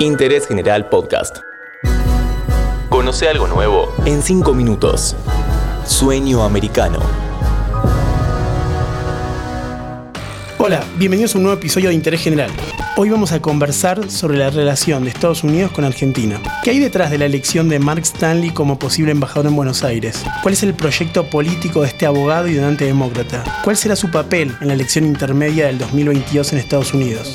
Interés General Podcast. Conoce algo nuevo en 5 minutos. Sueño americano. Hola, bienvenidos a un nuevo episodio de Interés General. Hoy vamos a conversar sobre la relación de Estados Unidos con Argentina. ¿Qué hay detrás de la elección de Mark Stanley como posible embajador en Buenos Aires? ¿Cuál es el proyecto político de este abogado y donante demócrata? ¿Cuál será su papel en la elección intermedia del 2022 en Estados Unidos?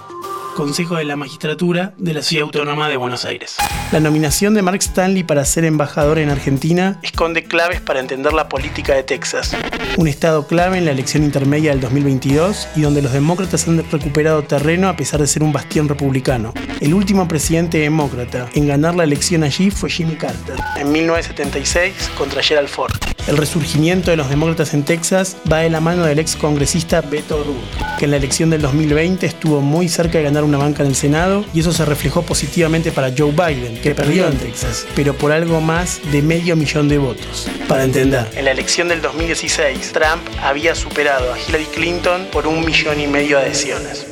Consejo de la Magistratura de la Ciudad Autónoma de Buenos Aires. La nominación de Mark Stanley para ser embajador en Argentina esconde claves para entender la política de Texas, un estado clave en la elección intermedia del 2022 y donde los demócratas han recuperado terreno a pesar de ser un bastión republicano. El último presidente demócrata en ganar la elección allí fue Jimmy Carter, en 1976 contra Gerald Ford. El resurgimiento de los demócratas en Texas va de la mano del ex congresista Beto O'Rourke, que en la elección del 2020 estuvo muy cerca de ganar una banca en el Senado y eso se reflejó positivamente para Joe Biden, que perdió en Texas, pero por algo más de medio millón de votos. Para entender, en la elección del 2016, Trump había superado a Hillary Clinton por un millón y medio de adhesiones.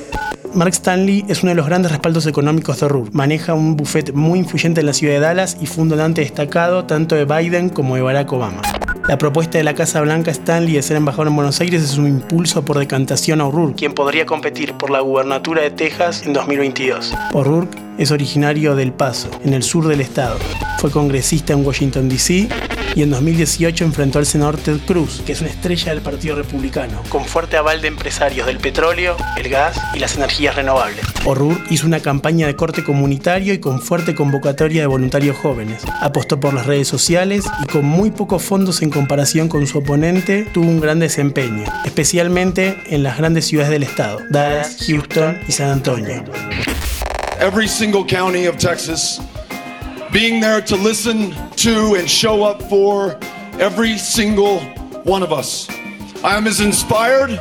Mark Stanley es uno de los grandes respaldos económicos de O'Rourke. Maneja un buffet muy influyente en la ciudad de Dallas y fue un donante destacado tanto de Biden como de Barack Obama. La propuesta de la Casa Blanca Stanley de ser embajador en Buenos Aires es un impulso por decantación a O'Rourke, quien podría competir por la gubernatura de Texas en 2022. O'Rourke es originario del Paso, en el sur del estado. Fue congresista en Washington, D.C. y en 2018 enfrentó al senador Ted Cruz, que es una estrella del Partido Republicano, con fuerte aval de empresarios del petróleo, el gas y las energías renovables. O'Rourke hizo una campaña de corte comunitario y con fuerte convocatoria de voluntarios jóvenes. Apostó por las redes sociales y con muy pocos fondos en comparación con su oponente, tuvo un gran desempeño, especialmente en las grandes ciudades del estado, Dallas, Houston y San Antonio. every single county of Texas, being there to listen to and show up for every single one of us. I am as inspired,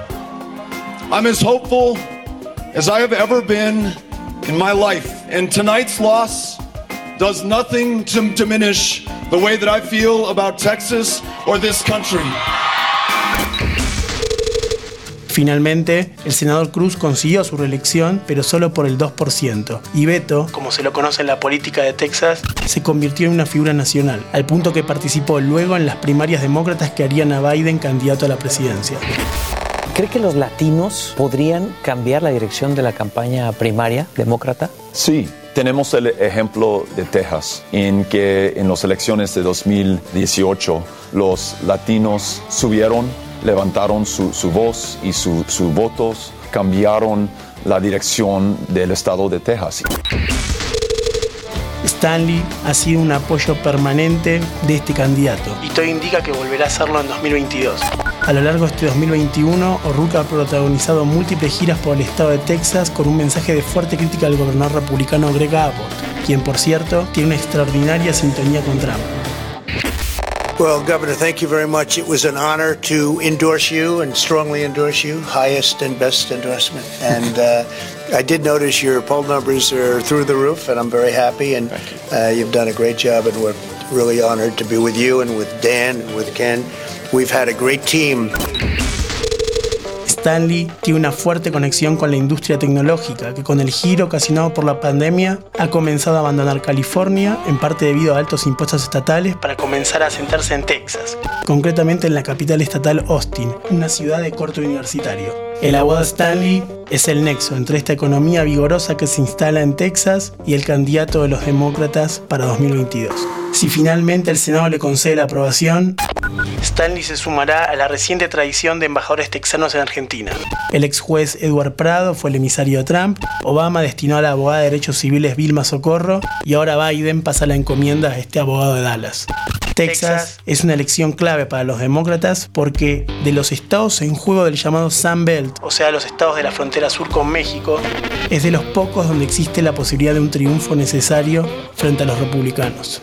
I'm as hopeful as I have ever been in my life. And tonight's loss does nothing to diminish the way that I feel about Texas or this country. Finalmente, el senador Cruz consiguió su reelección, pero solo por el 2%. Y Beto, como se lo conoce en la política de Texas, se convirtió en una figura nacional, al punto que participó luego en las primarias demócratas que harían a Biden candidato a la presidencia. ¿Cree que los latinos podrían cambiar la dirección de la campaña primaria demócrata? Sí, tenemos el ejemplo de Texas, en que en las elecciones de 2018 los latinos subieron, levantaron su, su voz y sus su votos, cambiaron la dirección del estado de Texas. Stanley ha sido un apoyo permanente de este candidato y todo indica que volverá a hacerlo en 2022. A lo largo de este 2021, O'Rourke ha protagonizado múltiples giras por el estado de Texas con un mensaje de fuerte crítica al gobernador republicano Greg Abbott, quien por cierto tiene una extraordinaria sintonía con Trump. Well, Governor, thank you very much. It was an honor to endorse you and strongly endorse you, highest and best endorsement. And uh, I did notice your poll numbers are through the roof, and I'm very happy. And uh, you've done a great job, and we're really honored to be with you and with Dan and with Ken. We've had a great team. Stanley tiene una fuerte conexión con la industria tecnológica, que con el giro ocasionado por la pandemia ha comenzado a abandonar California, en parte debido a altos impuestos estatales, para comenzar a asentarse en Texas, concretamente en la capital estatal Austin, una ciudad de corte universitario. El abogado Stanley es el nexo entre esta economía vigorosa que se instala en Texas y el candidato de los demócratas para 2022. Si finalmente el Senado le concede la aprobación, Stanley se sumará a la reciente tradición de embajadores texanos en Argentina. El ex juez Edward Prado fue el emisario de Trump, Obama destinó a la abogada de derechos civiles Vilma Socorro y ahora Biden pasa la encomienda a este abogado de Dallas. Texas es una elección clave para los demócratas porque de los estados en juego del llamado Sun Belt, o sea, los estados de la frontera sur con México, es de los pocos donde existe la posibilidad de un triunfo necesario frente a los republicanos.